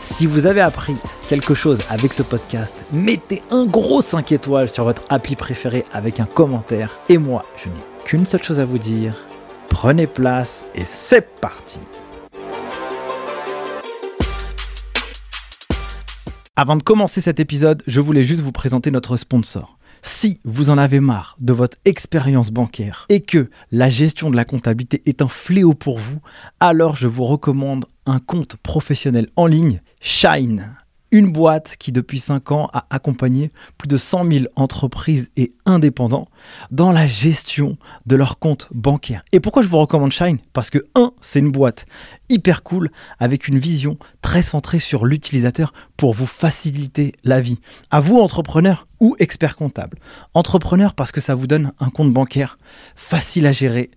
Si vous avez appris quelque chose avec ce podcast, mettez un gros 5 étoiles sur votre appli préféré avec un commentaire. Et moi, je n'ai qu'une seule chose à vous dire. Prenez place et c'est parti Avant de commencer cet épisode, je voulais juste vous présenter notre sponsor. Si vous en avez marre de votre expérience bancaire et que la gestion de la comptabilité est un fléau pour vous, alors je vous recommande un compte professionnel en ligne, Shine. Une boîte qui depuis 5 ans a accompagné plus de 100 000 entreprises et indépendants dans la gestion de leurs comptes bancaires. Et pourquoi je vous recommande Shine? Parce que 1, c'est une boîte hyper cool avec une vision très centrée sur l'utilisateur pour vous faciliter la vie. À vous entrepreneurs ou experts comptables. Entrepreneur parce que ça vous donne un compte bancaire facile à gérer,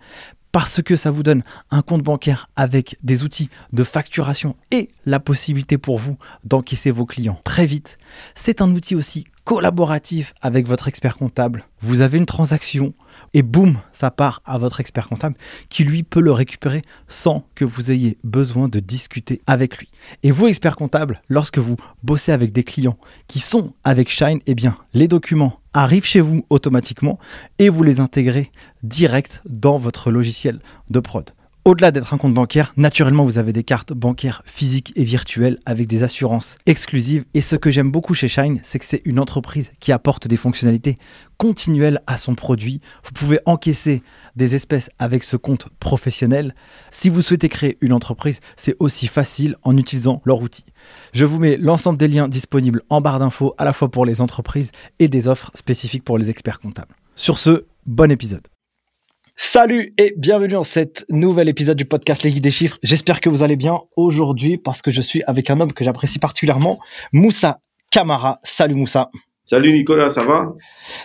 parce que ça vous donne un compte bancaire avec des outils de facturation et la possibilité pour vous d'encaisser vos clients très vite. C'est un outil aussi collaboratif avec votre expert comptable. Vous avez une transaction et boum, ça part à votre expert comptable qui lui peut le récupérer sans que vous ayez besoin de discuter avec lui. Et vous, expert comptable, lorsque vous bossez avec des clients qui sont avec Shine, eh bien, les documents arrivent chez vous automatiquement et vous les intégrez direct dans votre logiciel de prod. Au-delà d'être un compte bancaire, naturellement, vous avez des cartes bancaires physiques et virtuelles avec des assurances exclusives. Et ce que j'aime beaucoup chez Shine, c'est que c'est une entreprise qui apporte des fonctionnalités continuelles à son produit. Vous pouvez encaisser des espèces avec ce compte professionnel. Si vous souhaitez créer une entreprise, c'est aussi facile en utilisant leur outil. Je vous mets l'ensemble des liens disponibles en barre d'infos, à la fois pour les entreprises et des offres spécifiques pour les experts comptables. Sur ce, bon épisode. Salut et bienvenue dans cet nouvel épisode du podcast Les des Chiffres. J'espère que vous allez bien aujourd'hui parce que je suis avec un homme que j'apprécie particulièrement, Moussa Kamara. Salut Moussa. Salut Nicolas, ça va?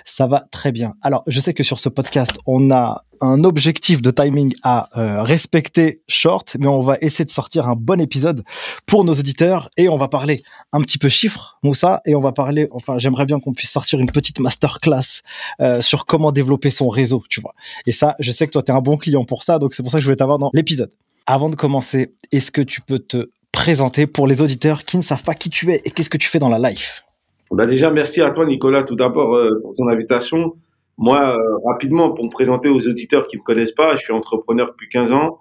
Ça va très bien. Alors, je sais que sur ce podcast, on a un objectif de timing à euh, respecter short, mais on va essayer de sortir un bon épisode pour nos auditeurs et on va parler un petit peu chiffres, Moussa, et on va parler, enfin, j'aimerais bien qu'on puisse sortir une petite masterclass euh, sur comment développer son réseau, tu vois. Et ça, je sais que toi, tu es un bon client pour ça, donc c'est pour ça que je voulais t'avoir dans l'épisode. Avant de commencer, est-ce que tu peux te présenter pour les auditeurs qui ne savent pas qui tu es et qu'est-ce que tu fais dans la life? Bah déjà, merci à toi, Nicolas, tout d'abord euh, pour ton invitation. Moi, euh, rapidement, pour me présenter aux auditeurs qui me connaissent pas, je suis entrepreneur depuis 15 ans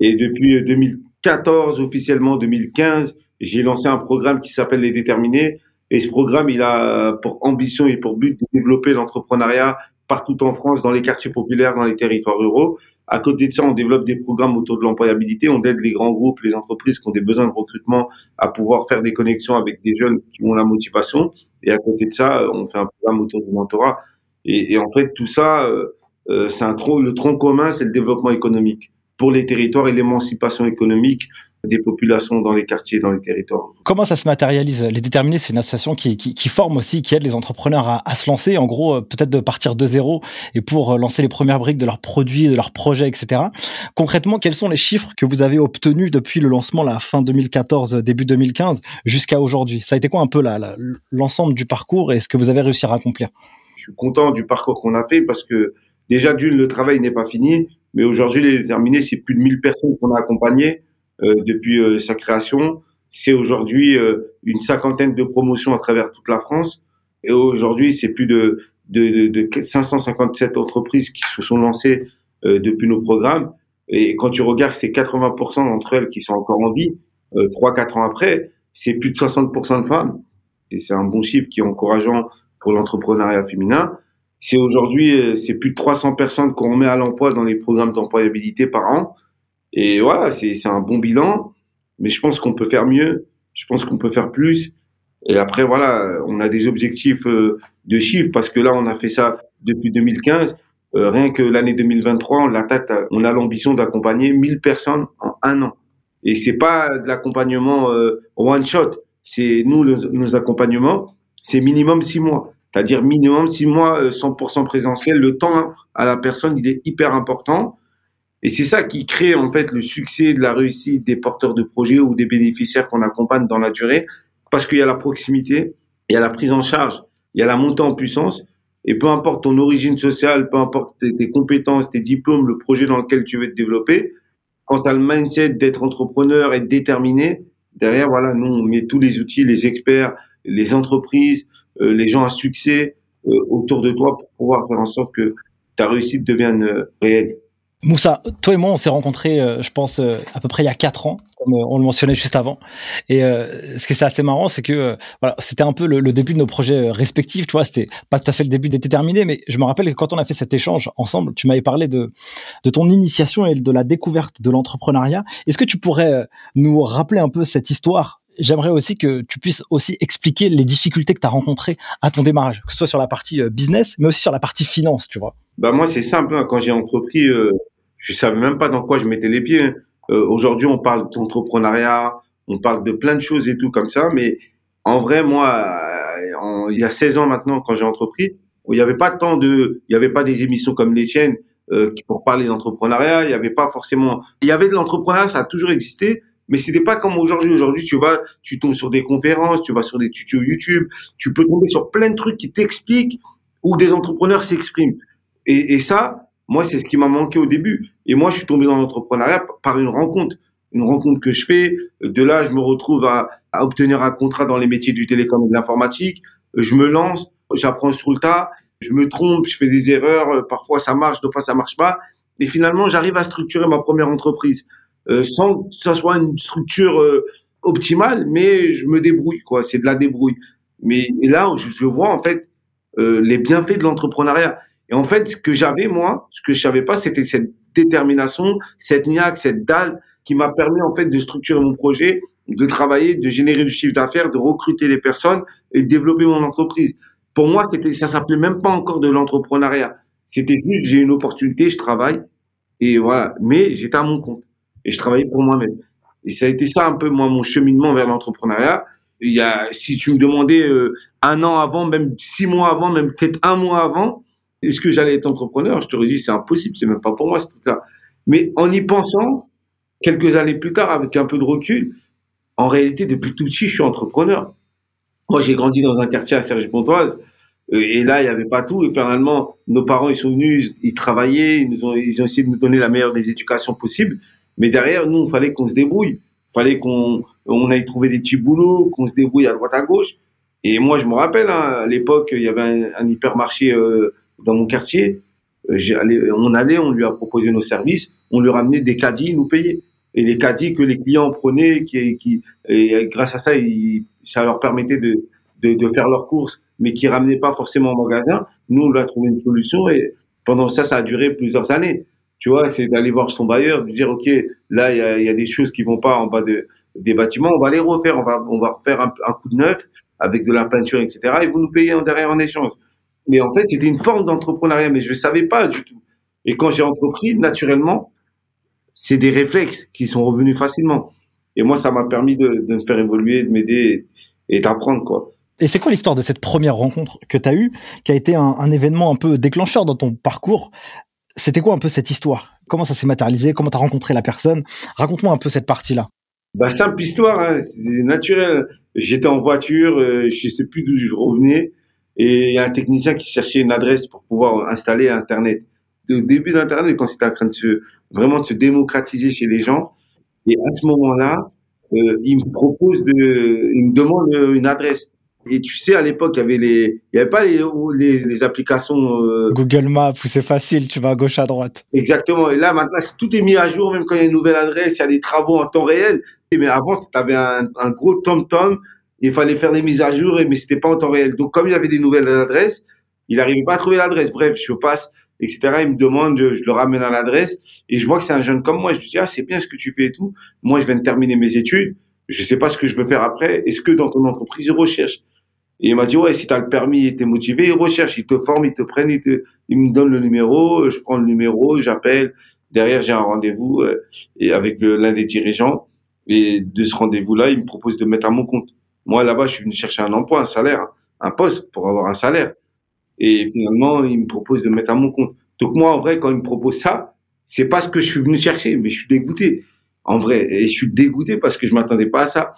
et depuis 2014, officiellement 2015, j'ai lancé un programme qui s'appelle Les Déterminés. Et ce programme, il a pour ambition et pour but de développer l'entrepreneuriat partout en France, dans les quartiers populaires, dans les territoires ruraux. À côté de ça, on développe des programmes autour de l'employabilité. On aide les grands groupes, les entreprises qui ont des besoins de recrutement à pouvoir faire des connexions avec des jeunes qui ont la motivation. Et à côté de ça, on fait un programme autour du mentorat. Et, en fait, tout ça, euh, euh c'est un tronc, le tronc commun, c'est le développement économique pour les territoires et l'émancipation économique des populations dans les quartiers, dans les territoires. Comment ça se matérialise Les Déterminés, c'est une association qui, qui, qui, forme aussi, qui aide les entrepreneurs à, à se lancer, en gros, euh, peut-être de partir de zéro et pour euh, lancer les premières briques de leurs produits, de leurs projets, etc. Concrètement, quels sont les chiffres que vous avez obtenus depuis le lancement, la fin 2014, début 2015, jusqu'à aujourd'hui? Ça a été quoi un peu l'ensemble du parcours et ce que vous avez réussi à accomplir Je suis content du parcours qu'on a fait parce que déjà d'une, le travail n'est pas fini, mais aujourd'hui, les Déterminés, c'est plus de 1000 personnes qu'on a accompagnées euh, depuis euh, sa création. C'est aujourd'hui euh, une cinquantaine de promotions à travers toute la France. Et aujourd'hui, c'est plus de, de, de, de, 557 entreprises qui se sont lancées depuis nos programmes. Et quand tu regardes, c'est 80% d'entre elles qui sont encore en vie, euh, 3-4 ans après. C'est plus de 60% de femmes. C'est un bon chiffre qui est encourageant pour l'entrepreneuriat féminin. C'est aujourd'hui, c'est plus de 300 personnes qu'on met à l'emploi dans les programmes d'employabilité par an. Et voilà, c'est un bon bilan, mais je pense qu'on peut faire mieux Je pense qu'on peut faire plus. Et après, voilà, on a des objectifs euh, de chiffres parce que là, on a fait ça depuis 2015. Euh, rien que l'année 2023, on on a l'ambition d'accompagner 1000 personnes en un an. Et c'est pas de l'accompagnement euh, one shot. C'est nous nos accompagnements, c'est minimum six mois. C'est-à-dire minimum six mois, 100% présentiel. Le temps à la personne, il est hyper important. Et c'est ça qui crée en fait le succès de la réussite des porteurs de projets ou des bénéficiaires qu'on accompagne dans la durée, parce qu'il y a la proximité, il y a la prise en charge, il y a la montée en puissance, et peu importe ton origine sociale, peu importe tes, compétences, tes diplômes, le projet dans lequel tu veux te développer, quand tu as le mindset d'être entrepreneur et déterminé, derrière, voilà, nous, on met tous les outils, les experts, les entreprises, euh, les gens à succès euh, autour de toi pour pouvoir faire en sorte que ta réussite devienne euh, réelle. Moussa, toi et moi, on s'est rencontrés, euh, je pense, euh, à peu près il y a quatre ans, comme euh, on le mentionnait juste avant. Et ce qui est assez marrant, c'est que voilà, c'était un peu le, début de nos projets respectifs. Tu vois, c'était pas tout à fait le début d'être terminé, mais je me rappelle que quand on a fait cet échange ensemble, tu m'avais parlé de de ton initiation et de la découverte de l'entrepreneuriat. Est-ce que tu pourrais nous rappeler un peu cette histoire? J'aimerais aussi que tu puisses aussi expliquer les difficultés que tu as rencontrées à ton démarrage, que ce soit sur la partie business, mais aussi sur la partie finance, tu vois. Bah moi c'est simple, hein. quand j'ai entrepris, je savais même pas dans quoi je mettais les pieds. Hein. Euh, Aujourd'hui, on parle d'entrepreneuriat, on parle de plein de choses et tout comme ça, mais en vrai, moi, euh, il y a 16 ans maintenant, quand j'ai entrepris, il n'y avait pas tant de, il n'y avait pas des émissions comme les tiennes euh, pour parler d'entrepreneuriat. Il n'y avait pas forcément, il y avait de l'entrepreneuriat, ça a toujours existé, mais c'était pas comme aujourd'hui. Aujourd'hui, tu vas, tu tombes sur des conférences, tu vas sur des tutos YouTube, tu peux tomber sur plein de trucs qui t'expliquent où des entrepreneurs s'expriment. Et, et ça, moi, c'est ce qui m'a manqué au début. Et moi, je suis tombé dans l'entrepreneuriat par une rencontre. Une rencontre que je fais. De là, je me retrouve à, obtenir un contrat dans les métiers du télécom et de l'informatique. Je me lance, j'apprends sur le tas. Je me trompe, je fais des erreurs. Parfois, ça marche, deux fois, ça marche pas. Et finalement, j'arrive à structurer ma première entreprise. Euh, sans que ça soit une structure euh, optimale, mais je me débrouille, quoi. C'est de la débrouille. Mais et là, je, je vois, en fait, euh, les bienfaits de l'entrepreneuriat. Et en fait, ce que j'avais, moi, ce que je savais pas, c'était cette détermination, cette niaque, cette dalle qui m'a permis, en fait, de structurer mon projet, de travailler, de générer du chiffre d'affaires, de recruter les personnes et de développer mon entreprise. Pour moi, c'était, ça s'appelait même pas encore de l'entrepreneuriat. C'était juste, j'ai une opportunité, je travaille. Et voilà. Mais j'étais à mon compte. Et je travaillais pour moi-même. Et ça a été ça un peu, moi, mon cheminement vers l'entrepreneuriat. Il y a, si tu me demandais euh, un an avant, même six mois avant, même peut-être un mois avant, est-ce que j'allais être entrepreneur? Je te dit, c'est impossible, c'est même pas pour moi ce truc-là. Mais en y pensant, quelques années plus tard, avec un peu de recul, en réalité, depuis tout petit, je suis entrepreneur. Moi, j'ai grandi dans un quartier à Sergi-Pontoise, euh, et là, il n'y avait pas tout. Et finalement, nos parents, ils sont venus, ils travaillaient, ils, ont, essayé de nous donner la meilleure des éducations possibles. Mais derrière, nous, il fallait qu'on se débrouille. Il fallait qu'on on aille trouver des petits boulots, qu'on se débrouille à droite à gauche. Et moi, je me rappelle, hein, à l'époque, il y avait un, un hypermarché euh, dans mon quartier, euh, on allait, on lui a proposé nos services, on lui ramenait des caddies, nous payait. Et les caddies que les clients prenaient, qui, qui et grâce à ça, ça leur permettait de, de, de, faire leurs courses, mais qui ramenaient pas forcément au magasin. Nous, on lui a trouvé une solution et pendant ça, ça a duré plusieurs années. Tu vois, c'est d'aller voir son bailleur, de dire, OK, là, il y a, y a, des choses qui vont pas en bas de, des bâtiments, on va les refaire, on va, on va refaire un, un coup de neuf avec de la peinture, etc. Et vous nous payez en derrière en échange. Mais en fait, c'était une forme d'entrepreneuriat, mais je ne savais pas du tout. Et quand j'ai entrepris, naturellement, c'est des réflexes qui sont revenus facilement. Et moi, ça m'a permis de, de, me faire évoluer, de m'aider et d'apprendre, quoi. Et c'est quoi l'histoire de cette première rencontre que tu as eue, qui a été un, un, événement un peu déclencheur dans ton parcours? C'était quoi un peu cette histoire? Comment ça s'est matérialisé? Comment tu as rencontré la personne? Raconte-moi un peu cette partie-là. Bah, simple histoire, hein, c'est naturel. J'étais en voiture, euh, je sais plus d'où je revenais. Et il y a un technicien qui cherchait une adresse pour pouvoir installer Internet. Au début d'Internet, quand c'était en train de se, vraiment de se démocratiser chez les gens. Et à ce moment-là, euh, il me propose de, il me demande une adresse. Et tu sais, à l'époque, il y avait les, il y avait pas les, les, les applications euh... Google Maps où c'est facile, tu vas à gauche à droite. Exactement. Et là, maintenant, tout est mis à jour, même quand il y a une nouvelle adresse, il y a des travaux en temps réel. Mais avant, tu avais un, un gros tom-tom il fallait faire les mises à jour, mais c'était pas en temps réel. Donc, comme il avait des nouvelles adresses, il n'arrivait pas à trouver l'adresse. Bref, je passe, etc. Il me demande, je le ramène à l'adresse et je vois que c'est un jeune comme moi. Je lui dis, ah, c'est bien ce que tu fais et tout. Moi, je viens de terminer mes études. je sais pas ce que je veux faire après. Est-ce que dans ton entreprise, ils recherchent? Et il m'a dit, ouais, si tu as le permis et tu es motivé, ils recherchent, ils te forment, ils te prennent, ils, me donnent le numéro, je prends le numéro, j'appelle. Derrière, j'ai un rendez-vous euh, avec l'un des dirigeants. Et de ce rendez-vous-là, il me propose de mettre à mon compte. Moi, là-bas, je suis venu chercher un emploi, un salaire, un poste pour avoir un salaire. Et finalement, il me propose de mettre à mon compte. Donc moi, en vrai, quand il me propose ça, c'est pas ce que je suis venu chercher, mais je suis dégoûté. En vrai, et je suis dégoûté parce que je m'attendais pas à ça.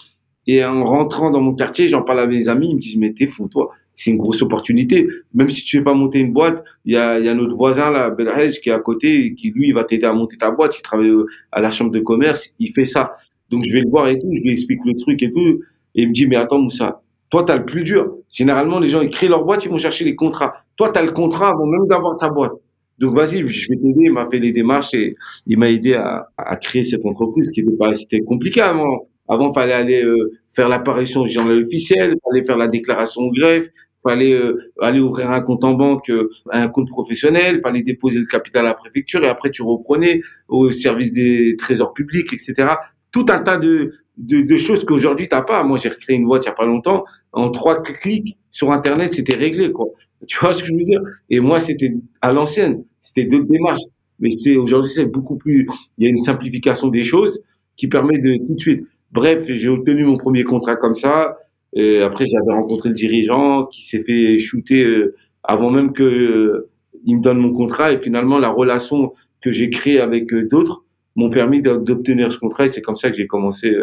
Et en rentrant dans mon quartier, j'en parle à mes amis, ils me disent mais t'es fou toi, c'est une grosse opportunité. Même si tu veux pas monter une boîte, il y a, y a notre voisin là, Belhaj, qui est à côté, qui lui il va t'aider à monter ta boîte. Il travaille à la chambre de commerce, il fait ça. Donc je vais le voir et tout, je lui explique le truc et tout, et il me dit mais attends Moussa, toi t'as le plus dur. Généralement les gens ils créent leur boîte, ils vont chercher les contrats. Toi t'as le contrat avant même d'avoir ta boîte. Donc vas-y, je vais t'aider. Il m'a fait les démarches et il m'a aidé à, à, créer cette entreprise qui était pas, c'était compliqué avant. Avant, fallait aller euh, faire l'apparition du journal officiel, fallait faire la déclaration au greffe, fallait euh, aller ouvrir un compte en banque, euh, un compte professionnel, fallait déposer le capital à la préfecture et après tu reprenais au service des trésors publics, etc. Tout un tas de, de, de choses qu'aujourd'hui t'as pas. Moi, j'ai recréé une boîte il y a pas longtemps. En trois clics sur Internet, c'était réglé, quoi. Tu vois ce que je veux dire? Et moi, c'était à l'ancienne, c'était d'autres démarches. Mais c'est aujourd'hui, c'est beaucoup plus. Il y a une simplification des choses qui permet de tout de suite. Bref, j'ai obtenu mon premier contrat comme ça. Et après, j'avais rencontré le dirigeant qui s'est fait shooter euh, avant même que euh, il me donne mon contrat. Et finalement, la relation que j'ai créée avec euh, d'autres m'ont permis d'obtenir ce contrat. Et c'est comme ça que j'ai commencé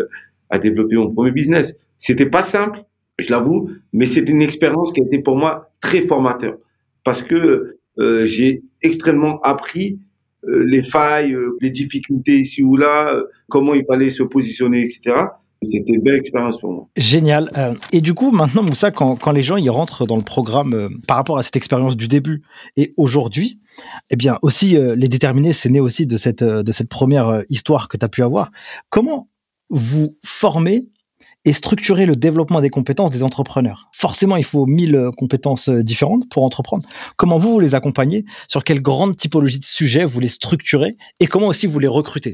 à développer mon premier business. C'était pas simple, je l'avoue, mais c'était une expérience qui a été pour moi très formateur parce que euh, j'ai extrêmement appris euh, les failles, euh, les difficultés ici ou là, euh, comment il fallait se positionner, etc. C'était une belle expérience pour moi. Génial. et du coup, maintenant, Moussa, quand, quand les gens ils rentrent dans le programme par rapport à cette expérience du début et aujourd'hui, eh bien aussi les déterminés, c'est né aussi de cette de cette première histoire que tu as pu avoir. Comment vous formez et structurer le développement des compétences des entrepreneurs? Forcément, il faut mille euh, compétences euh, différentes pour entreprendre. Comment vous, vous les accompagnez? Sur quelle grande typologie de sujets vous les structurez? Et comment aussi vous les recrutez?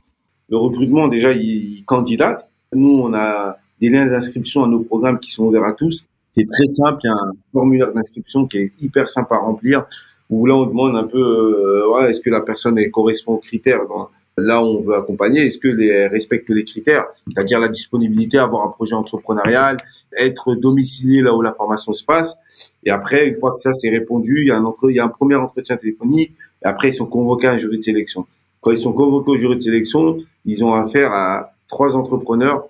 Le recrutement, déjà, il candidate. Nous, on a des liens d'inscription à nos programmes qui sont ouverts à tous. C'est très simple, il y a un formulaire d'inscription qui est hyper simple à remplir, où là, on demande un peu, euh, ouais, est-ce que la personne elle, correspond aux critères là où on veut accompagner, est-ce que les respectent les critères, c'est-à-dire la disponibilité, avoir un projet entrepreneurial, être domicilié là où la formation se passe. Et après, une fois que ça c'est répondu, il y a un entre, il y a un premier entretien téléphonique. Et après, ils sont convoqués à un jury de sélection. Quand ils sont convoqués au jury de sélection, ils ont affaire à trois entrepreneurs.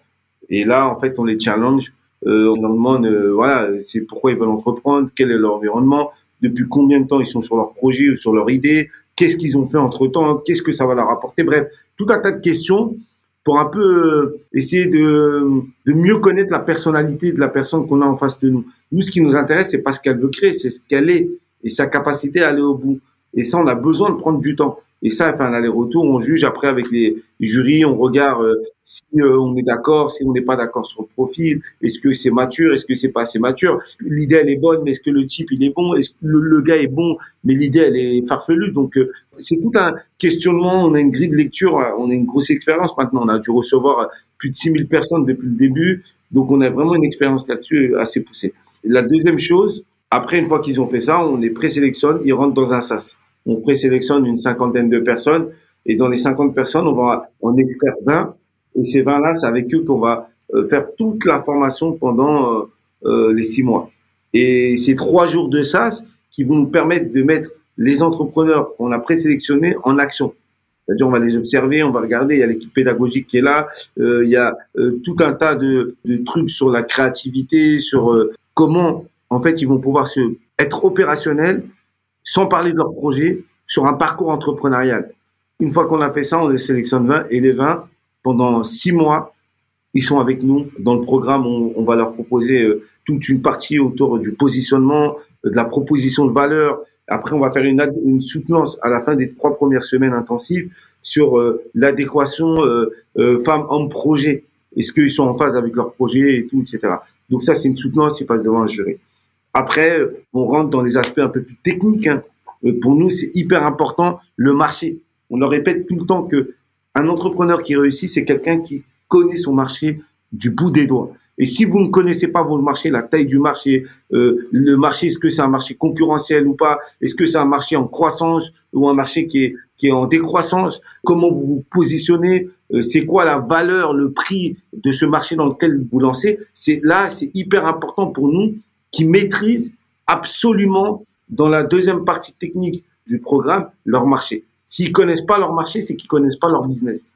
Et là, en fait, on les challenge. Euh, on leur demande, euh, voilà, c'est pourquoi ils veulent entreprendre, quel est leur environnement, depuis combien de temps ils sont sur leur projet ou sur leur idée, qu'est-ce qu'ils ont fait entre temps, qu'est-ce que ça va leur apporter, bref, tout un tas de questions pour un peu euh, essayer de, de mieux connaître la personnalité de la personne qu'on a en face de nous. Nous, ce qui nous intéresse, c'est pas ce qu'elle veut créer, c'est ce qu'elle est et sa capacité à aller au bout. Et ça, on a besoin de prendre du temps. Et ça, enfin, l'aller-retour, on juge après avec les jurys, on regarde euh, si euh, on est d'accord, si on n'est pas d'accord sur le profil, est-ce que c'est mature, est-ce que c'est pas assez mature? L'idée, elle est bonne, mais est-ce que le type, il est bon, est-ce que le, gars est bon, mais l'idée, elle est farfelue. Donc, euh, c'est tout un questionnement, on a une grille de lecture, on a une grosse expérience maintenant, on a dû recevoir plus de 6000 personnes depuis le début, donc on a vraiment une expérience là-dessus assez poussée. La deuxième chose, après, une fois qu'ils ont fait ça, on les présélectionne, ils rentrent dans un SAS on présélectionne une cinquantaine de personnes et dans les 50 personnes, on va en extraire 20 et ces 20-là, c'est avec eux qu'on va euh, faire toute la formation pendant euh, euh, les six mois. Et ces trois jours de SAS qui vont nous permettre de mettre les entrepreneurs qu'on a présélectionnés en action. C'est-à-dire, on va les observer, on va regarder, il y a l'équipe pédagogique qui est là, il y a tout un tas de, de, trucs sur la créativité, sur comment, en fait, ils vont pouvoir se être opérationnels sans parler de leur projet, sur un parcours entrepreneurial. Une fois qu'on a fait ça, on les sélectionne 20 et les 20, pendant six mois, ils sont avec nous. Dans le programme, on, va leur proposer euh, toute une partie autour du positionnement, de la proposition de valeur. Après, on va faire une, une soutenance à la fin des trois premières semaines intensives sur euh, l'adéquation euh, euh, femmes-hommes projet. Est-ce qu'ils sont en phase avec leur projet et tout, etc. Donc ça, c'est une soutenance qui passe devant un jury. Après, on rentre dans les aspects un peu plus techniques. Hein. Pour nous, c'est hyper important le marché. On leur répète tout le temps que un entrepreneur qui réussit, c'est quelqu'un qui connaît son marché du bout des doigts. Et si vous ne connaissez pas votre marché, la taille du marché, euh, le marché, est-ce que c'est un marché concurrentiel ou pas? Est-ce que c'est un marché en croissance ou un marché qui est qui est en décroissance? Comment vous vous positionnez? Euh, C'est quoi la valeur, le prix de ce marché dans lequel vous lancez? C'est là, c'est hyper important pour nous qui maîtrisent absolument dans la deuxième partie technique du programme leur marché. S'ils connaissent pas leur marché, c'est qu'ils connaissent pas leur business.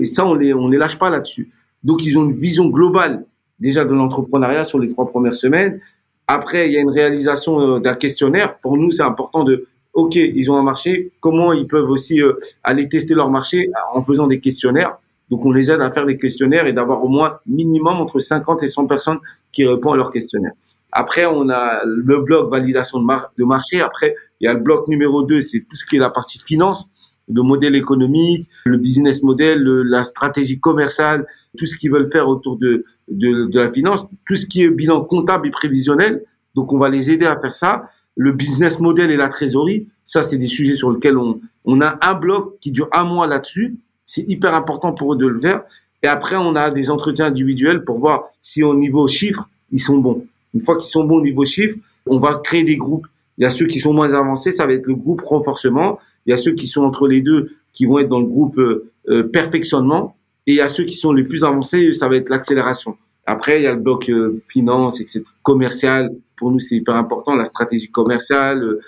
et ça, on les on les lâche pas là-dessus. Donc, ils ont une vision globale déjà de l'entrepreneuriat sur les trois premières semaines. Après, il y a une réalisation euh, d'un questionnaire. Pour nous, c'est important de, OK, ils ont un marché, comment ils peuvent aussi euh, aller tester leur marché en faisant des questionnaires? Donc, on les aide à faire des questionnaires et d'avoir au moins minimum entre 50 et 100 personnes qui répondent à leurs questionnaires. Après, on a le bloc validation de, de marché. Après, il y a le bloc numéro 2, c'est tout ce qui est la partie finance le modèle économique, le business model, la stratégie commerciale, tout ce qu'ils veulent faire autour de, de, de, la finance, tout ce qui est bilan comptable et prévisionnel. Donc, on va les aider à faire ça. Le business model et la trésorerie, ça, c'est des sujets sur lesquels on, on a un bloc qui dure un mois là-dessus. C'est hyper important pour eux de le faire. Et après, on a des entretiens individuels pour voir si au niveau chiffres, ils sont bons. Une fois qu'ils sont bons au niveau chiffres, on va créer des groupes. Il y a ceux qui sont moins avancés, ça va être le groupe renforcement. Il y a ceux qui sont entre les deux, qui vont être dans le groupe euh, euh, perfectionnement. Et il y a ceux qui sont les plus avancés, ça va être l'accélération. Après, il y a le bloc euh, finance, etc. Commercial, pour nous, c'est hyper important. La stratégie commerciale.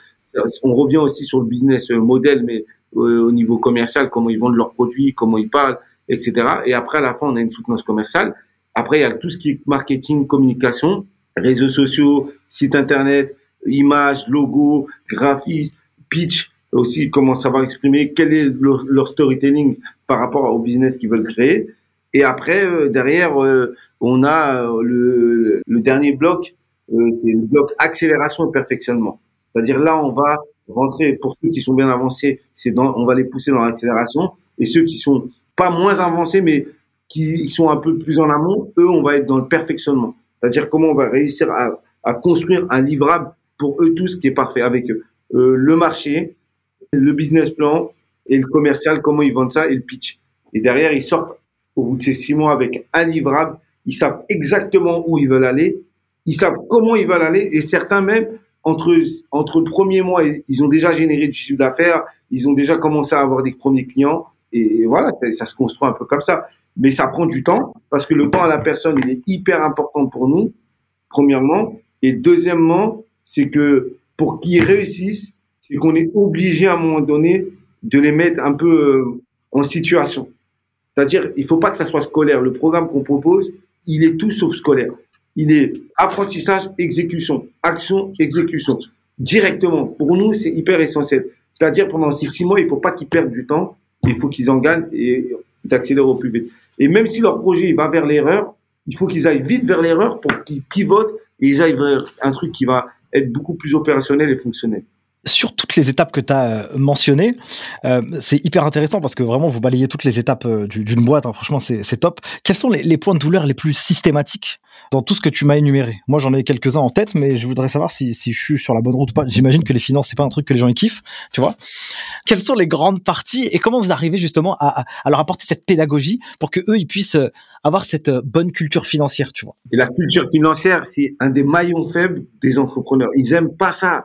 on revient aussi sur le business model, mais au niveau commercial, comment ils vendent leurs produits, comment ils parlent, etc. Et après, à la fin, on a une soutenance commerciale. Après, il y a tout ce qui est marketing, communication, réseaux sociaux, site internet, images, logo, graphisme, pitch aussi comment savoir exprimer quel est leur, storytelling par rapport au business qu'ils veulent créer. Et après, euh, derrière, euh, on a euh, le, le, dernier bloc, c'est le bloc accélération et perfectionnement. C'est-à-dire là, on va rentrer pour ceux qui sont bien avancés, c'est dans, on va les pousser dans l'accélération, et ceux qui sont pas moins avancés, mais qui sont un peu plus en amont, eux, on va être dans le perfectionnement. C'est-à-dire comment on va réussir à, construire un livrable pour eux tous qui est parfait avec eux. le marché, le business plan et le commercial, comment ils vendent ça et le pitch. Et derrière, ils sortent au bout de ces six mois avec un livrable. Ils savent exactement où ils veulent aller. Ils savent comment ils veulent aller. Et certains même, entre, entre le premier mois, ils ont déjà généré du chiffre d'affaires. Ils ont déjà commencé à avoir des premiers clients. Et voilà, ça, se construit un peu comme ça. Mais ça prend du temps parce que le temps à la personne, il est hyper important pour nous, premièrement. Et deuxièmement, c'est que pour qu'ils réussissent, c'est qu'on est obligé à un moment donné de les mettre un peu euh, en situation. C'est-à-dire, il faut pas que ça soit scolaire. Le programme qu'on propose, il est tout sauf scolaire. Il est apprentissage, exécution, action, exécution. Directement. Pour nous, c'est hyper essentiel. C'est-à-dire, pendant ces six mois, il faut pas qu'ils perdent du temps. Il faut qu'ils en gagnent et d'accélérer au plus vite. Et même si leur projet va vers l'erreur, il faut qu'ils aillent vite vers l'erreur pour qu'ils pivotent et ils aillent vers un truc qui va être beaucoup plus opérationnel et fonctionnel sur toutes les étapes que tu as euh, mentionnées, euh, c'est hyper intéressant parce que vraiment vous balayez toutes les étapes euh, d'une boîte. Hein, franchement, c'est top. Quels sont les, points de douleur les plus systématiques dans tout ce que tu m'as énuméré Moi, j'en ai quelques-uns en tête, mais je voudrais savoir si, je suis sur la bonne route ou pas. J'imagine que les finances, c'est pas un truc que les gens y kiffent, tu vois. Quelles sont les grandes parties et comment vous arrivez justement à, leur apporter cette pédagogie pour que eux ils puissent avoir cette bonne culture financière, tu vois? Et la culture financière, c'est un des maillons faibles des entrepreneurs. Ils aiment pas ça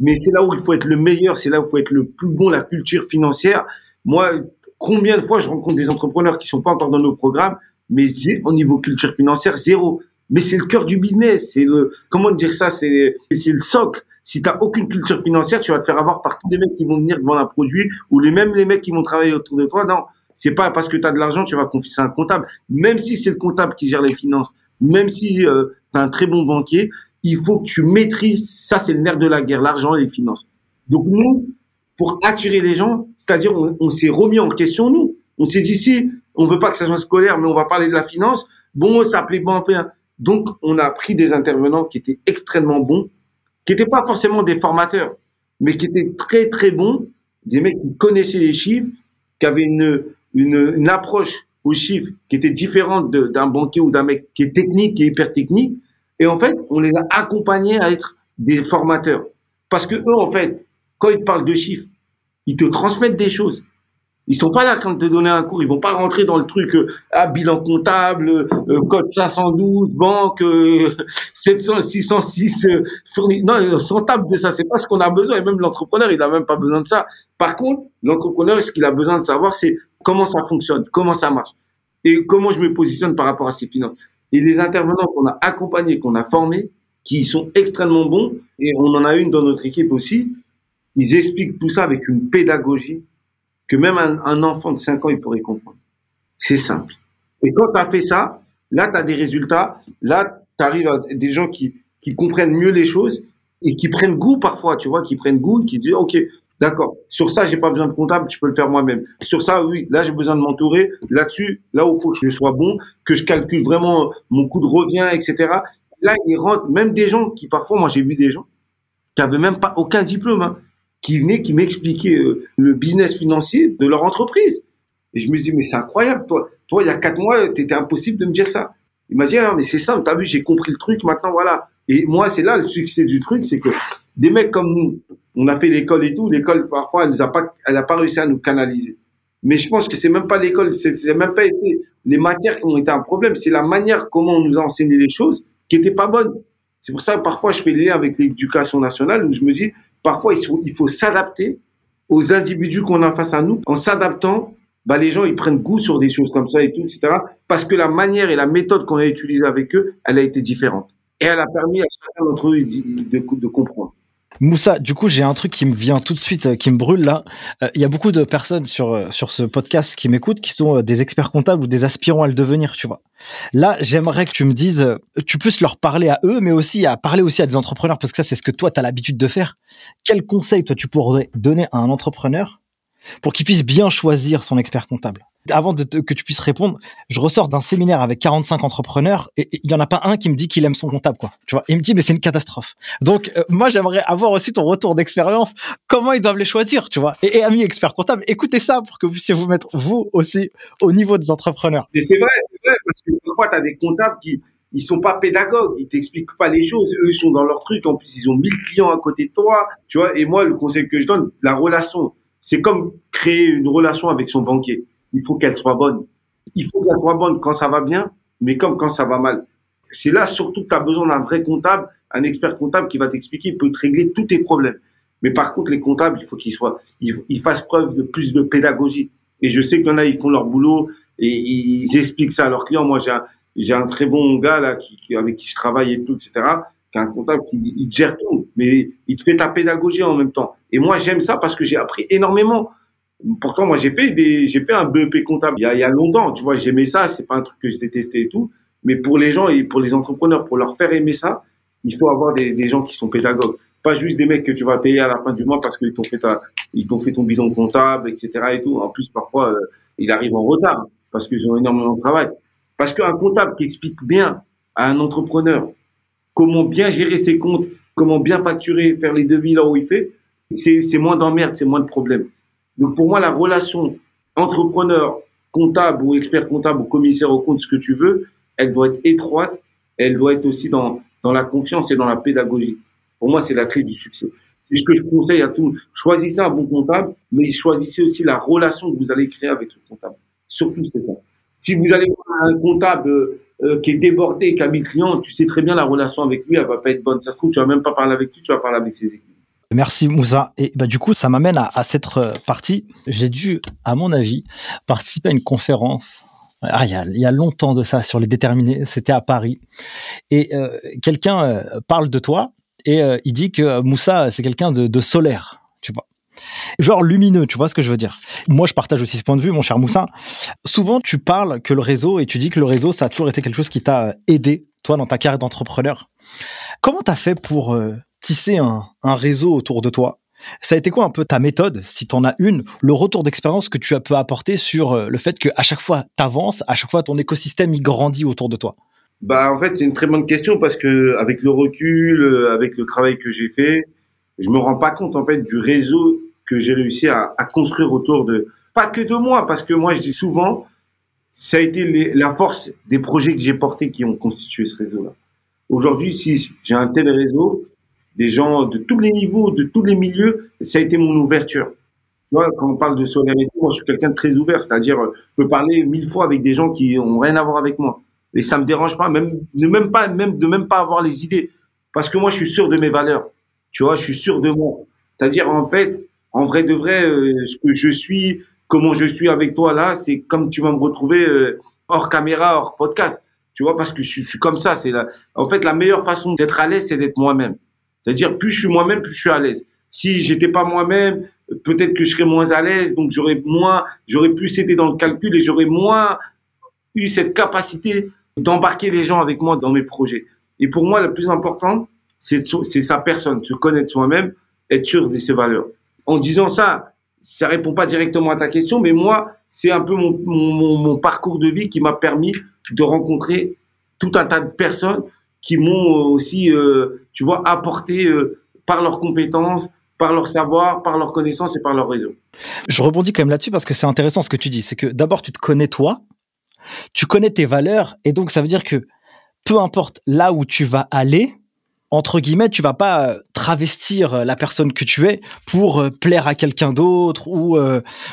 mais c'est là où il faut être le meilleur, c'est là où il faut être le plus bon, la culture financière. Moi, combien de fois je rencontre des entrepreneurs qui sont pas encore dans nos programmes, mais au niveau culture financière, zéro. Mais c'est le cœur du business, c'est le, comment dire ça, c'est, c'est le socle. Si t'as aucune culture financière, tu vas te faire avoir par tous les mecs qui vont venir vendre un produit ou les mêmes les mecs qui vont travailler autour de toi. Non, c'est pas parce que tu as de l'argent, tu vas confier ça à un comptable. Même si c'est le comptable qui gère les finances, même si euh, tu un très bon banquier, il faut que tu maîtrises, ça c'est le nerf de la guerre, l'argent et les finances. Donc nous, pour attirer les gens, c'est-à-dire on, s'est remis en question nous. On s'est dit si on veut pas que ça soit scolaire, mais on va parler de la finance. Bon, ça plaît un peu. Donc on a pris des intervenants qui étaient extrêmement bons, qui n'étaient pas forcément des formateurs, mais qui étaient très très bons, des mecs qui connaissaient les chiffres, qui avaient une approche aux chiffres qui était différente d'un banquier ou d'un mec qui est technique, qui est hyper technique et en fait, on les a accompagnés à être des formateurs. Parce que eux, en fait, quand ils parlent de chiffres, ils te transmettent des choses. Ils sont pas là quand te donner un cours. Ils vont pas rentrer dans le truc euh, ah, bilan comptable, euh, code 512, banque euh, 700, 606 euh, fourni. Non, ils sont table de ça. C'est pas ce qu'on a besoin. Et même l'entrepreneur, il a même pas besoin de ça. Par contre, l'entrepreneur, ce qu'il a besoin de savoir, c'est comment ça fonctionne, comment ça marche et comment je me positionne par rapport à ses finances. Et les intervenants qu'on a accompagnés, qu'on a formés, qui sont extrêmement bons, et on en a une dans notre équipe aussi, ils expliquent tout ça avec une pédagogie que même un, enfant de 5 ans, il pourrait comprendre. C'est simple. Et quand tu as fait ça, là, tu as des résultats, là, tu arrives à des gens qui, qui comprennent mieux les choses et qui prennent goût parfois, tu vois, qui prennent goût, qui disent, OK, d'accord, sur ça, j'ai pas besoin de comptable, je peux le faire moi-même. Sur ça, oui, là, j'ai besoin de m'entourer. Là-dessus, là où il faut que je sois bon, que je calcule vraiment mon coût de revient, etc. Là, ils rentrent, même des gens qui, parfois, moi, j'ai vu des gens qui avaient même pas aucun diplôme, hein qui venaient, qui m'expliquaient euh, le business financier de leur entreprise. Et je me dis, mais c'est incroyable, toi, toi, il y a quatre mois, t'étais impossible de me dire ça. Il m'a dit, ah, mais c'est simple, t'as vu, j'ai compris le truc, maintenant, voilà. Et moi, c'est là le succès du truc, c'est que des mecs comme nous, on a fait l'école et tout, l'école, parfois, elle nous a pas, elle a pas réussi à nous canaliser. Mais je pense que c'est même pas l'école, c'est même pas été les matières qui ont été un problème, c'est la manière comment on nous a enseigné les choses qui était pas bonne. C'est pour ça que parfois je fais le lien avec l'éducation nationale où je me dis parfois il faut, s'adapter aux individus qu'on a face à nous. En s'adaptant, bah, les gens ils prennent goût sur des choses comme ça et tout, etc. Parce que la manière et la méthode qu'on a utilisée avec eux, elle a été différente. Et elle a permis à chacun d'entre eux de comprendre. Moussa, du coup, j'ai un truc qui me vient tout de suite, euh, qui me brûle là. Euh, il y a beaucoup de personnes sur euh, sur ce podcast qui m'écoutent, qui sont des experts comptables ou des aspirants à le devenir, tu vois. Là, j'aimerais que tu me dises, tu puisses leur parler à eux, mais aussi à parler aussi à des entrepreneurs, parce que ça, c'est ce que toi, tu as l'habitude de faire. Quel conseil, toi, tu pourrais donner à un entrepreneur pour qu'il puisse bien choisir son expert comptable? Avant de que tu puisses répondre, je ressors d'un séminaire avec 45 entrepreneurs et il y en a pas un qui me dit qu'il aime son comptable, quoi. Tu vois, il me dit mais c'est une catastrophe. Donc euh, moi j'aimerais avoir aussi ton retour d'expérience. Comment ils doivent les choisir, tu vois? Et, amis experts comptables, écoutez ça pour que vous puissiez vous mettre vous aussi au niveau des entrepreneurs. Et c'est vrai, c'est vrai parce que parfois tu as des comptables qui ils sont pas pédagogues, ils t'expliquent pas les choses, eux ils sont dans leur truc, en plus ils ont 1000 clients à côté de toi, tu vois. Et moi le conseil que je donne, la relation, c'est comme créer une relation avec son banquier il faut qu'elle soit bonne. Il faut qu'elle soit bonne quand ça va bien, mais comme quand ça va mal. C'est là surtout que tu as besoin d'un vrai comptable, un expert comptable qui va t'expliquer, il peut te régler tous tes problèmes. Mais par contre, les comptables, il faut qu'ils soient, ils, fassent preuve de plus de pédagogie. Et je sais qu'il y en a, ils font leur boulot et ils expliquent ça à leurs clients. Moi, j'ai un, j'ai un très bon gars là qui, avec qui je travaille et tout, etc. Qui est un comptable qui il gère tout, mais il te fait ta pédagogie en même temps. Et moi, j'aime ça parce que j'ai appris énormément. Pourtant, moi, j'ai fait des, j'ai fait un BEP comptable il y a, il y a longtemps. Tu vois, j'aimais ça. C'est pas un truc que je détestais et tout. Mais pour les gens et pour les entrepreneurs, pour leur faire aimer ça, il faut avoir des, des gens qui sont pédagogues. Pas juste des mecs que tu vas payer à la fin du mois parce qu'ils t'ont fait ta, ils t'ont fait ton bilan comptable, etc. et tout. En plus, parfois, euh, il arrive en retard parce qu'ils ont énormément de travail. Parce qu'un comptable qui explique bien à un entrepreneur comment bien gérer ses comptes, comment bien facturer, faire les devis là où il fait, c'est, c'est moins d'emmerde, c'est moins de problèmes. Donc pour moi, la relation entrepreneur, comptable ou expert comptable ou commissaire au compte, ce que tu veux, elle doit être étroite, elle doit être aussi dans, dans la confiance et dans la pédagogie. Pour moi, c'est la clé du succès. C'est ce que je conseille à tout. Choisissez un bon comptable, mais choisissez aussi la relation que vous allez créer avec le comptable. Surtout, c'est ça. Si vous allez voir un comptable euh, qui est débordé, qui a 1000 clients, tu sais très bien la relation avec lui, elle va pas être bonne. Ça se trouve, tu vas même pas parler avec lui, tu vas parler avec ses équipes. Merci Moussa. Et bah, du coup, ça m'amène à, à, cette euh, partie. J'ai dû, à mon avis, participer à une conférence. Ah, il y a, il y a longtemps de ça sur les déterminés. C'était à Paris. Et euh, quelqu'un euh, parle de toi et il dit que Moussa, c'est quelqu'un de, de solaire. Tu vois genre lumineux, tu vois ce que je veux dire. Moi, je partage aussi ce point de vue, mon cher Moussa. Souvent, tu parles que le réseau, et tu dis que le réseau, ça a toujours été quelque chose qui t'a aidé, toi, dans ta carrière d'entrepreneur. Comment t'as fait pour tisser un, réseau autour de toi. Ça a été quoi un peu ta méthode, si tu en as une, le retour d'expérience que tu as pu apporter sur euh, le fait qu'à chaque fois tu avances, à chaque fois ton écosystème il grandit autour de toi? Bah en fait c'est une très bonne question parce que avec le recul, euh, avec le travail que j'ai fait, je me rends pas compte en fait du réseau que j'ai réussi à, à, construire autour de pas que de moi parce que moi je dis souvent ça a été la force des projets que j'ai portés qui ont constitué ce réseau-là. Aujourd'hui si j'ai un tel réseau, des gens de tous les niveaux, de tous les milieux, ça a été mon ouverture. Tu vois, quand on parle de solidarité, moi, je suis quelqu'un de très ouvert, c'est-à-dire, je peux parler mille fois avec des gens qui ont rien à voir avec moi. Et ça me dérange pas, même, ne même pas, même, de même pas avoir les idées. Parce que moi, je suis sûr de mes valeurs. Tu vois, je suis sûr de moi. C'est-à-dire, en fait, en vrai de vrai, euh, ce que je suis, comment je suis avec toi là, c'est comme tu vas me retrouver euh, hors caméra, hors podcast. Tu vois, parce que je, suis comme ça. C'est en fait, la meilleure façon d'être à l'aise, c'est d'être moi-même. C'est-à-dire, plus je suis moi-même, plus je suis à l'aise. Si j'étais pas moi-même, peut-être que je serais moins à l'aise, donc j'aurais moins, j'aurais plus été dans le calcul et j'aurais moins eu cette capacité d'embarquer les gens avec moi dans mes projets. Et pour moi, le plus important, c'est sa personne, se connaître soi-même, être sûr de ses valeurs. En disant ça, ça répond pas directement à ta question, mais moi, c'est un peu mon, parcours de vie qui m'a permis de rencontrer tout un tas de personnes qui m'ont aussi, euh, tu vois, apporté euh, par leurs compétences, par leur savoir, par leur connaissance et par leur réseau. Je rebondis quand même là-dessus parce que c'est intéressant ce que tu dis. C'est que d'abord, tu te connais toi, tu connais tes valeurs, et donc ça veut dire que peu importe là où tu vas aller, entre guillemets, tu vas pas euh, travestir euh, la personne que tu es pour euh, plaire à quelqu'un d'autre ou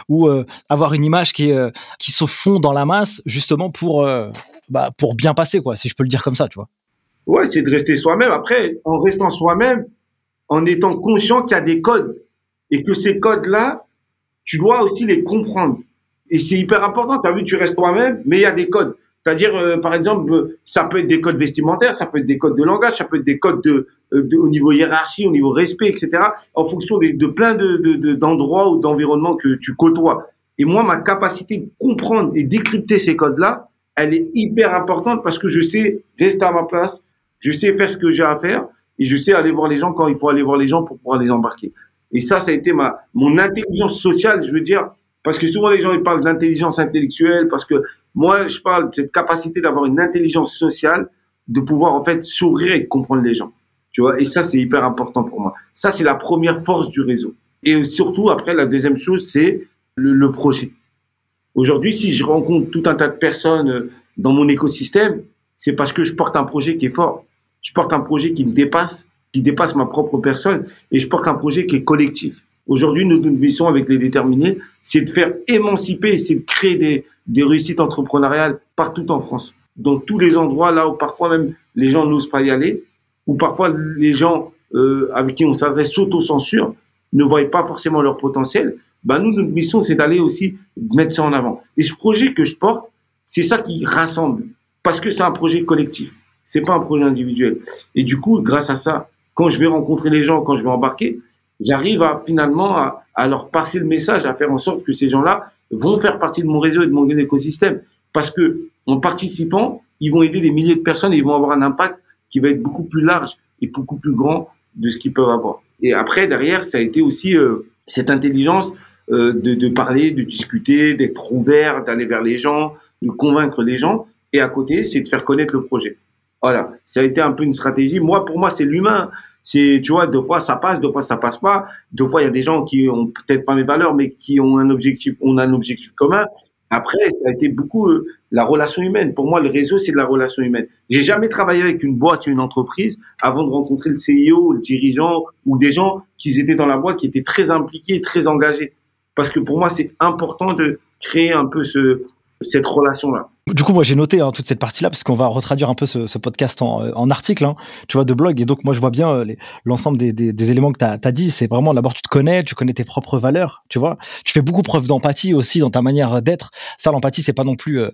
ou avoir une image qui qui se fond dans la masse justement pour bah, pour bien passer quoi, si je peux le dire comme ça, tu vois. Ouais, c'est de rester soi-même. Après, en restant soi-même, en étant conscient qu'il y a des codes et que ces codes-là, tu dois aussi les comprendre. Et c'est hyper important. Tu as vu, tu restes toi-même, mais il y a des codes. C'est-à-dire, euh, par exemple, ça peut être des codes vestimentaires, ça peut être des codes de langage, ça peut être des codes de, euh, au niveau hiérarchie, au niveau respect, etc. En fonction de, de plein de d'endroits ou d'environnements que tu côtoies. Et moi, ma capacité de comprendre et décrypter ces codes-là, elle est hyper importante parce que je sais rester à ma place, je sais faire ce que j'ai à faire et je sais aller voir les gens quand il faut aller voir les gens pour pouvoir les embarquer. Et ça, ça a été ma mon intelligence sociale, je veux dire, parce que souvent les gens ils parlent d'intelligence intellectuelle, parce que moi je parle de cette capacité d'avoir une intelligence sociale, de pouvoir en fait s'ouvrir et de comprendre les gens. Tu vois, et ça c'est hyper important pour moi. Ça c'est la première force du réseau. Et surtout après la deuxième chose c'est le, le projet. Aujourd'hui, si je rencontre tout un tas de personnes euh, dans mon écosystème, c'est parce que je porte un projet qui est fort je porte un projet qui me dépasse, qui dépasse ma propre personne, et je porte un projet qui est collectif. Aujourd'hui, notre mission avec les déterminés, c'est de faire émanciper, c'est de créer des, des réussites entrepreneuriales partout en France, dans tous les endroits là où parfois même les gens n'osent pas y aller, ou parfois les gens euh, avec qui on s'adresse s'auto-censurent, ne voient pas forcément leur potentiel. Ben nous, notre mission, c'est d'aller aussi mettre ça en avant. Et ce projet que je porte, c'est ça qui rassemble, parce que c'est un projet collectif. C'est pas un projet individuel. Et du coup, grâce à ça, quand je vais rencontrer les gens, quand je vais embarquer, j'arrive à finalement à, leur passer le message, à faire en sorte que ces gens-là vont faire partie de mon réseau et de mon écosystème. Parce que en participant, ils vont aider des milliers de personnes et ils vont avoir un impact qui va être beaucoup plus large et beaucoup plus grand de ce qu'ils peuvent avoir. Et après, derrière, ça a été aussi euh, cette intelligence euh, de, de parler, de discuter, d'être ouvert, d'aller vers les gens, de convaincre les gens. Et à côté, c'est de faire connaître le projet. Voilà, ça a été un peu une stratégie. Moi, pour moi, c'est l'humain. C'est, tu vois, deux fois ça passe, deux fois ça passe pas. Deux fois, il y a des gens qui ont peut-être pas mes valeurs, mais qui ont un objectif, on a un objectif commun. Après, ça a été beaucoup euh, la relation humaine. Pour moi, le réseau, c'est de la relation humaine. J'ai jamais travaillé avec une boîte, une entreprise, avant de rencontrer le CIO, le dirigeant ou des gens qui étaient dans la boîte, qui étaient très impliqués, très engagés. Parce que pour moi, c'est important de créer un peu ce, cette relation-là. Du coup, moi, j'ai noté hein, toute cette partie-là parce qu'on va retraduire un peu ce, ce podcast en, euh, en, article, hein, tu vois, de blog. Et donc, moi, je vois bien euh, l'ensemble des, des, des, éléments que tu as, dit. C'est vraiment, d'abord, tu te connais, tu connais tes propres valeurs, tu vois. Tu fais beaucoup preuve d'empathie aussi dans ta manière d'être. Ça, l'empathie, c'est pas non plus euh,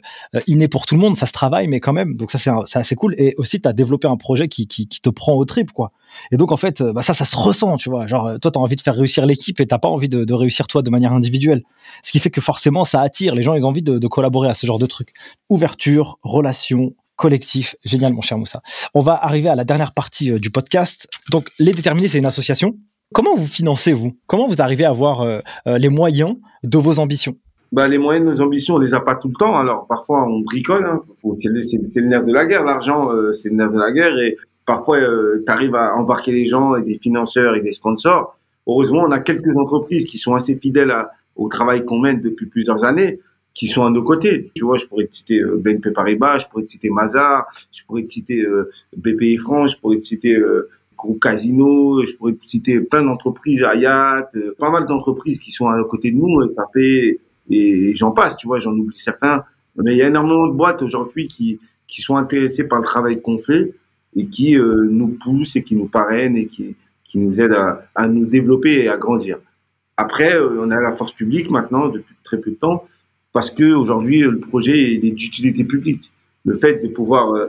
inné pour tout le monde, ça se travaille, mais quand même. Donc, ça, c'est assez cool. Et aussi, tu as développé un projet qui, qui, qui, te prend au trip, quoi. Et donc, en fait, bah, ça, ça se ressent, tu vois. Genre, toi, tu as envie de faire réussir l'équipe et t'as pas envie de, de, réussir toi de manière individuelle. Ce qui fait que forcément, ça attire. Les gens, ils ont envie de, collaborer à ce genre de trucs. Ouverture, relation, collectif. Génial, mon cher Moussa. On va arriver à la dernière partie euh, du podcast. Donc, Les Déterminés, c'est une association. Comment vous financez, vous? Comment vous arrivez à avoir euh, euh, les moyens de vos ambitions? Bah, les moyens de nos ambitions, on les a pas tout le temps. Alors parfois, on bricole. Hein. C'est le, nerf de la guerre. L'argent, c'est le nerf de la guerre. Et parfois, tu arrives à embarquer des gens et des financeurs et des sponsors. Heureusement, on a quelques entreprises qui sont assez fidèles au travail qu'on mène depuis plusieurs années qui sont à nos côtés. Tu vois, je pourrais te citer euh, BNP Paribas, je pourrais te citer Mazar, je pourrais te citer euh, BPI France, je pourrais te citer euh, gros casinos, je pourrais citer plein d'entreprises, Ayat, euh, pas mal d'entreprises qui sont à côté de nous, SAP, et j'en passe, tu vois, j'en oublie certains. Mais il y a énormément de boîtes aujourd'hui qui, qui sont intéressées par le travail qu'on fait et qui euh, nous poussent et qui nous parrainent et qui, qui nous aident à, à nous développer et à grandir. Après, on a la force publique maintenant depuis très peu de temps parce que aujourd'hui le projet est d'utilité publique. Le fait de pouvoir euh,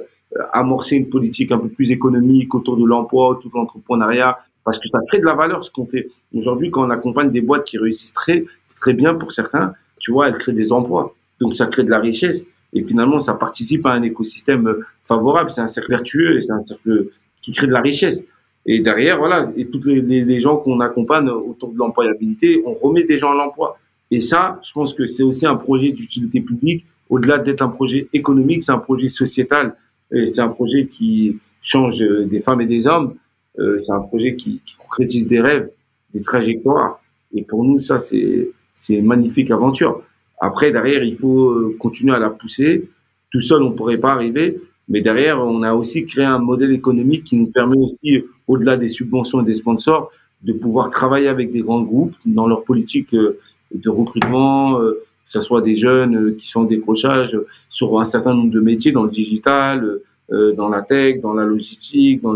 amorcer une politique un peu plus économique autour de l'emploi, autour de l'entrepreneuriat, parce que ça crée de la valeur ce qu'on fait. Aujourd'hui, quand on accompagne des boîtes qui réussissent très très bien pour certains, tu vois, elles créent des emplois. Donc ça crée de la richesse et finalement ça participe à un écosystème favorable. C'est un cercle vertueux et c'est un cercle qui crée de la richesse. Et derrière, voilà, et tous les, les, gens qu'on accompagne autour de l'employabilité, on remet des gens à l'emploi. Et ça, je pense que c'est aussi un projet d'utilité publique. Au-delà d'être un projet économique, c'est un projet sociétal. C'est un projet qui change des femmes et des hommes. Euh, c'est un projet qui, concrétise des rêves, des trajectoires. Et pour nous, ça, c'est une magnifique aventure. Après, derrière, il faut euh, continuer à la pousser. Tout seul, on pourrait pas arriver. Mais derrière, on a aussi créé un modèle économique qui nous permet aussi, au-delà des subventions et des sponsors, de pouvoir travailler avec des grands groupes dans leur politique euh, de recrutement, euh, que ce soit des jeunes qui sont en décrochage sur un certain nombre de métiers dans le digital, dans la tech, dans la logistique, dans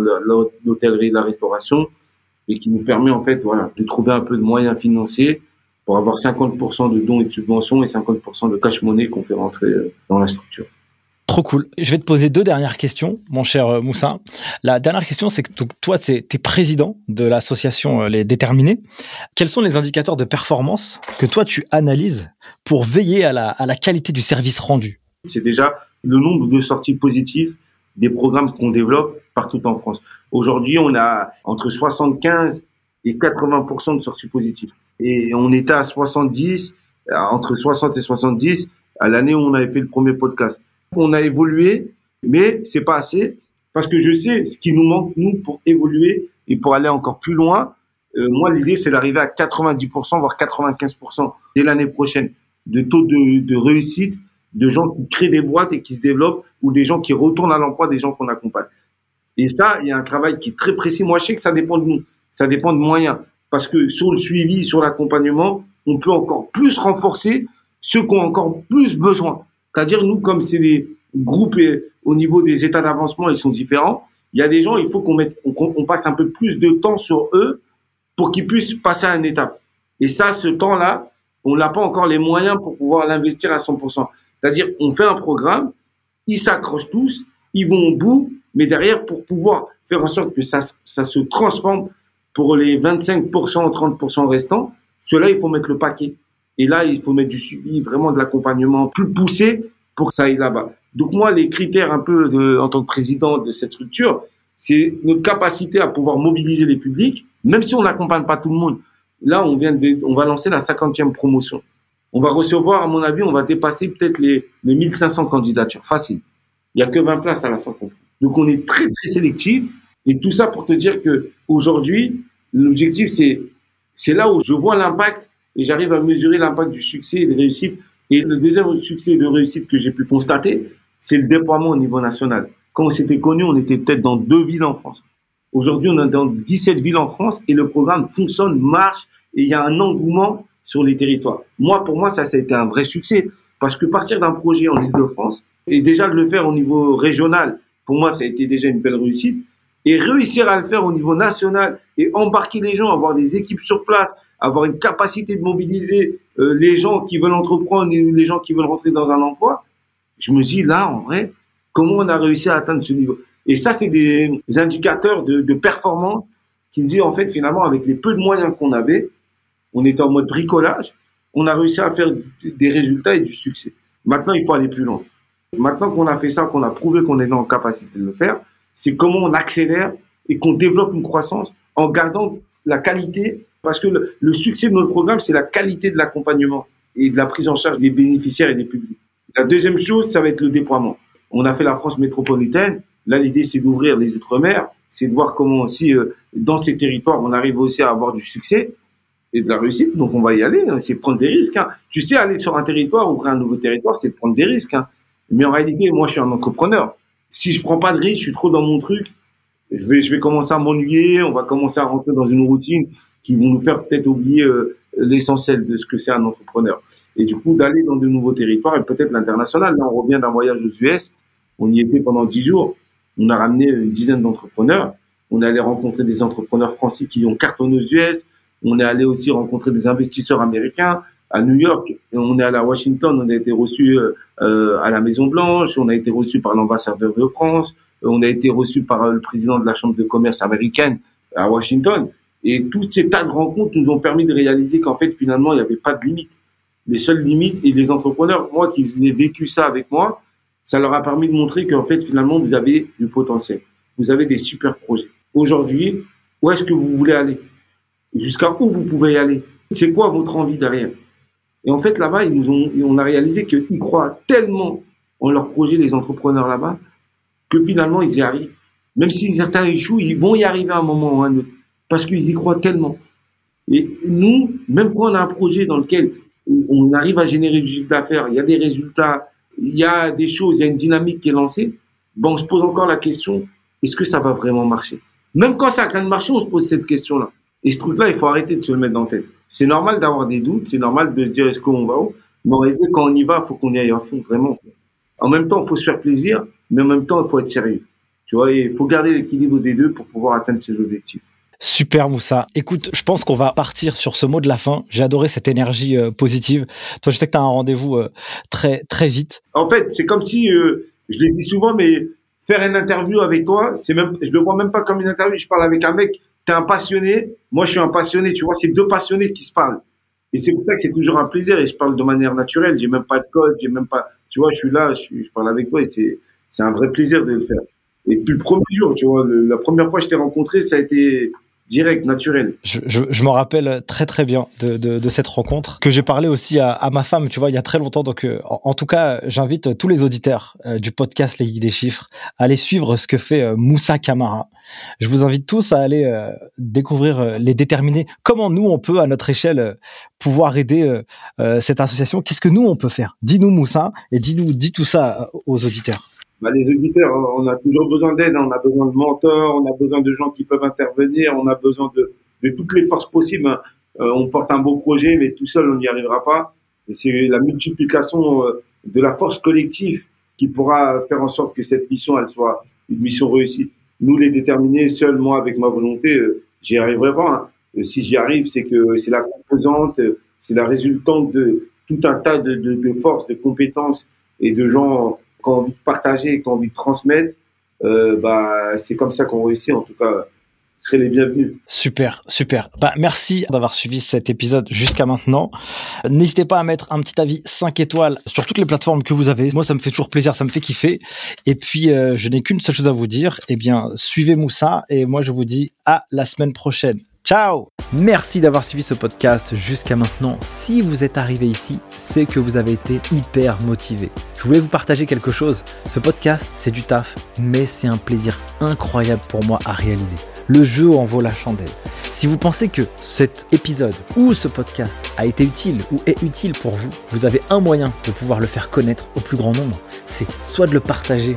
l'hôtellerie, la restauration, et qui nous permet en fait voilà, de trouver un peu de moyens financiers pour avoir 50% de dons et de subventions et 50% de cash money qu'on fait rentrer euh, dans la structure. Trop cool. Je vais te poser deux dernières questions, mon cher euh, Moussa. La dernière question, c'est que toi, tu es, président de l'association euh, Les Déterminés. Quels sont les indicateurs de performance que toi, tu analyses pour veiller à la, à la qualité du service rendu? C'est déjà le nombre de sorties positives des programmes qu'on développe partout en France. Aujourd'hui, on a entre 75 et 80% de sorties positives. Et on était à 70, entre 60 et 70 à l'année où on avait fait le premier podcast. On a évolué, mais c'est pas assez parce que je sais ce qui nous manque nous pour évoluer et pour aller encore plus loin. Euh, moi, l'idée c'est d'arriver à 90% voire 95% dès l'année prochaine de taux de, de réussite de gens qui créent des boîtes et qui se développent ou des gens qui retournent à l'emploi, des gens qu'on accompagne. Et ça, il y a un travail qui est très précis. Moi, je sais que ça dépend de nous. Ça dépend de moyens. Parce que sur le suivi, sur l'accompagnement, on peut encore plus renforcer ceux qui ont encore plus besoin. C'est-à-dire, nous, comme c'est des groupes au niveau des états d'avancement, ils sont différents. Il y a des gens, il faut qu'on mette, on, passe un peu plus de temps sur eux pour qu'ils puissent passer à une étape. Et ça, ce temps-là, on n'a pas encore les moyens pour pouvoir l'investir à 100%. C'est-à-dire, on fait un programme, ils s'accrochent tous, ils vont au bout, mais derrière, pour pouvoir faire en sorte que ça, ça se transforme pour les 25%, 30% restants, cela, il faut mettre le paquet. Et là, il faut mettre du suivi, vraiment de l'accompagnement plus poussé pour ça aille là-bas. Donc moi, les critères un peu de, en tant que président de cette structure, c'est notre capacité à pouvoir mobiliser les publics, même si on n'accompagne pas tout le monde. Là, on vient de, on va lancer la 50e promotion. On va recevoir, à mon avis, on va dépasser peut-être les, les 1500 candidatures. Facile. Il y a que 20 places à la fin. Donc on est très, très sélectif. Et tout ça pour te dire que aujourd'hui, L'objectif, c'est, c'est là où je vois l'impact et j'arrive à mesurer l'impact du succès et de réussite. Et le deuxième succès de réussite que j'ai pu constater, c'est le déploiement au niveau national. Quand on s'était connu, on était peut-être dans deux villes en France. Aujourd'hui, on est dans 17 villes en France et le programme fonctionne, marche et il y a un engouement sur les territoires. Moi, pour moi, ça, ça a été un vrai succès parce que partir d'un projet en Ile-de-France et déjà le faire au niveau régional, pour moi, ça a été déjà une belle réussite et réussir à le faire au niveau national et embarquer les gens, avoir des équipes sur place, avoir une capacité de mobiliser euh, les gens qui veulent entreprendre et les gens qui veulent rentrer dans un emploi, je me dis là, en vrai, comment on a réussi à atteindre ce niveau? Et ça, c'est des indicateurs de, de performance qui me disent, en fait, finalement, avec les peu de moyens qu'on avait, on était en mode bricolage, on a réussi à faire des résultats et du succès. Maintenant, il faut aller plus loin. Maintenant qu'on a fait ça, qu'on a prouvé qu'on est en capacité de le faire, c'est comment on accélère et qu'on développe une croissance en gardant la qualité, parce que le, succès de notre programme, c'est la qualité de l'accompagnement et de la prise en charge des bénéficiaires et des publics. La deuxième chose, ça va être le déploiement. On a fait la France métropolitaine. Là, l'idée, c'est d'ouvrir les Outre-mer, c'est de voir comment aussi, euh, dans ces territoires, on arrive aussi à avoir du succès et de la réussite. Donc, on va y aller. Hein. C'est prendre des risques. Hein. Tu sais, aller sur un territoire, ouvrir un nouveau territoire, c'est prendre des risques. Hein. Mais en réalité, moi, je suis un entrepreneur si je prends pas de risque, je suis trop dans mon truc, je vais, je vais commencer à m'ennuyer, on va commencer à rentrer dans une routine qui vont nous faire peut-être oublier euh, l'essentiel de ce que c'est un entrepreneur. Et du coup, d'aller dans de nouveaux territoires et peut-être l'international. Là, on revient d'un voyage aux US. On y était pendant dix jours. On a ramené une dizaine d'entrepreneurs. On est allé rencontrer des entrepreneurs français qui ont cartonné aux US. On est allé aussi rencontrer des investisseurs américains à New York. Et on est allé à Washington. On a été reçu euh, euh, à la Maison Blanche. On a été reçu par l'ambassadeur de France. On a été reçu par le président de la Chambre de commerce américaine à Washington. Et tous ces tas de rencontres nous ont permis de réaliser qu'en fait, finalement, il n'y avait pas de limite. Les seules limites, et les entrepreneurs, moi qui ai vécu ça avec moi, ça leur a permis de montrer qu'en fait, finalement, vous avez du potentiel. Vous avez des super projets. Aujourd'hui, où est-ce que vous voulez aller? Jusqu'à où vous pouvez y aller? C'est quoi votre envie derrière? Et en fait, là-bas, on a réalisé qu'ils croient tellement en leur projet, les entrepreneurs là-bas, que finalement, ils y arrivent. Même si certains échouent, ils vont y arriver à un moment ou à un autre parce qu'ils y croient tellement. Et nous, même quand on a un projet dans lequel on arrive à générer du chiffre d'affaires, il y a des résultats, il y a des choses, il y a une dynamique qui est lancée, bon, on se pose encore la question, est-ce que ça va vraiment marcher? Même quand ça a train de marcher, on se pose cette question-là. Et ce truc-là, il faut arrêter de se le mettre dans la tête. C'est normal d'avoir des doutes, c'est normal de se dire est-ce qu'on va où? Mais en réalité, quand on y va, il faut qu'on y aille à fond, vraiment. En même temps, il faut se faire plaisir, mais en même temps, il faut être sérieux. Tu vois, il faut garder l'équilibre des deux pour pouvoir atteindre ses objectifs. Super Moussa. Écoute, je pense qu'on va partir sur ce mot de la fin. J'ai adoré cette énergie euh, positive. Toi, je sais que tu as un rendez-vous euh, très très vite. En fait, c'est comme si euh, je l'ai dit souvent mais faire une interview avec toi, c'est même je le vois même pas comme une interview, je parle avec un mec, tu es un passionné, moi je suis un passionné, tu vois, c'est deux passionnés qui se parlent. Et c'est pour ça que c'est toujours un plaisir et je parle de manière naturelle, j'ai même pas de code, j'ai même pas tu vois, je suis là, je, parle avec toi et c'est c'est un vrai plaisir de le faire. Et puis le premier jour, tu vois, la première fois que je t'ai rencontré, ça a été direct, naturel. Je, je, je me rappelle très très bien de, de, de cette rencontre que j'ai parlé aussi à, à, ma femme, tu vois, il y a très longtemps. Donc, euh, en, tout cas, j'invite tous les auditeurs euh, du podcast Les Geeks des Chiffres à aller suivre ce que fait euh, Moussa Kamara. Je vous invite tous à aller découvrir les déterminés. Comment nous, on peut, à notre échelle, pouvoir aider cette association? Qu'est-ce que nous, on peut faire? Dis-nous Moussa et dis-nous, dis tout ça aux auditeurs bah, les auditeurs, on a toujours besoin d'aide, hein. on a besoin de mentors, on a besoin de gens qui peuvent intervenir, on a besoin de, de toutes les forces possibles. Hein. Euh, on porte un beau projet, mais tout seul, on n'y arrivera pas. C'est la multiplication euh, de la force collective qui pourra faire en sorte que cette mission, elle soit une mission réussie. Nous, les déterminés, seuls, moi, avec ma volonté, euh, j'y arriverai pas. Hein. Si j'y arrive, c'est que c'est la composante, c'est la résultante de tout un tas de, de, de forces, de compétences et de gens qui ont envie de partager, qui ont envie de transmettre, euh, bah, c'est comme ça qu'on réussit. En tout cas, serez les bienvenus. Super, super. Bah, merci d'avoir suivi cet épisode jusqu'à maintenant. N'hésitez pas à mettre un petit avis 5 étoiles sur toutes les plateformes que vous avez. Moi, ça me fait toujours plaisir, ça me fait kiffer. Et puis, euh, je n'ai qu'une seule chose à vous dire. Eh bien, suivez Moussa et moi, je vous dis à la semaine prochaine. Ciao Merci d'avoir suivi ce podcast jusqu'à maintenant. Si vous êtes arrivé ici, c'est que vous avez été hyper motivé. Je voulais vous partager quelque chose. Ce podcast, c'est du taf, mais c'est un plaisir incroyable pour moi à réaliser. Le jeu en vaut la chandelle. Si vous pensez que cet épisode ou ce podcast a été utile ou est utile pour vous, vous avez un moyen de pouvoir le faire connaître au plus grand nombre. C'est soit de le partager